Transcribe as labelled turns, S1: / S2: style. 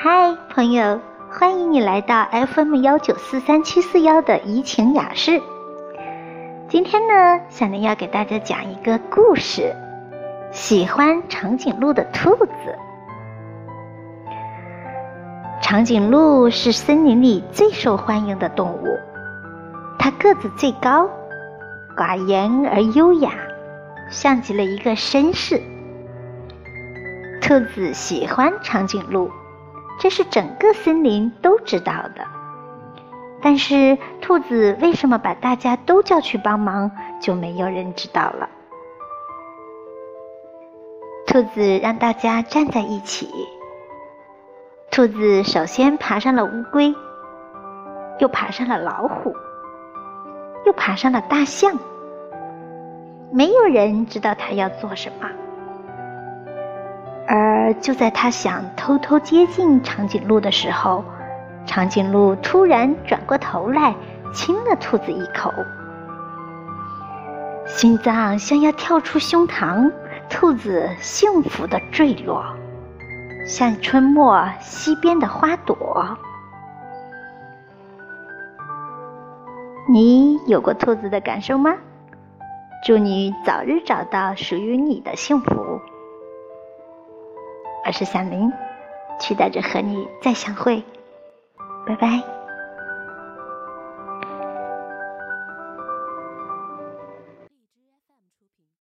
S1: 嗨，朋友，欢迎你来到 FM 幺九四三七四幺的怡情雅室。今天呢，小林要给大家讲一个故事：喜欢长颈鹿的兔子。长颈鹿是森林里最受欢迎的动物，它个子最高，寡言而优雅，像极了一个绅士。兔子喜欢长颈鹿，这是整个森林都知道的。但是，兔子为什么把大家都叫去帮忙，就没有人知道了。兔子让大家站在一起。兔子首先爬上了乌龟，又爬上了老虎，又爬上了大象。没有人知道它要做什么。而就在他想偷偷接近长颈鹿的时候，长颈鹿突然转过头来亲了兔子一口，心脏像要跳出胸膛，兔子幸福的坠落，像春末溪边的花朵。你有过兔子的感受吗？祝你早日找到属于你的幸福。我是小林，期待着和你再相会，拜拜。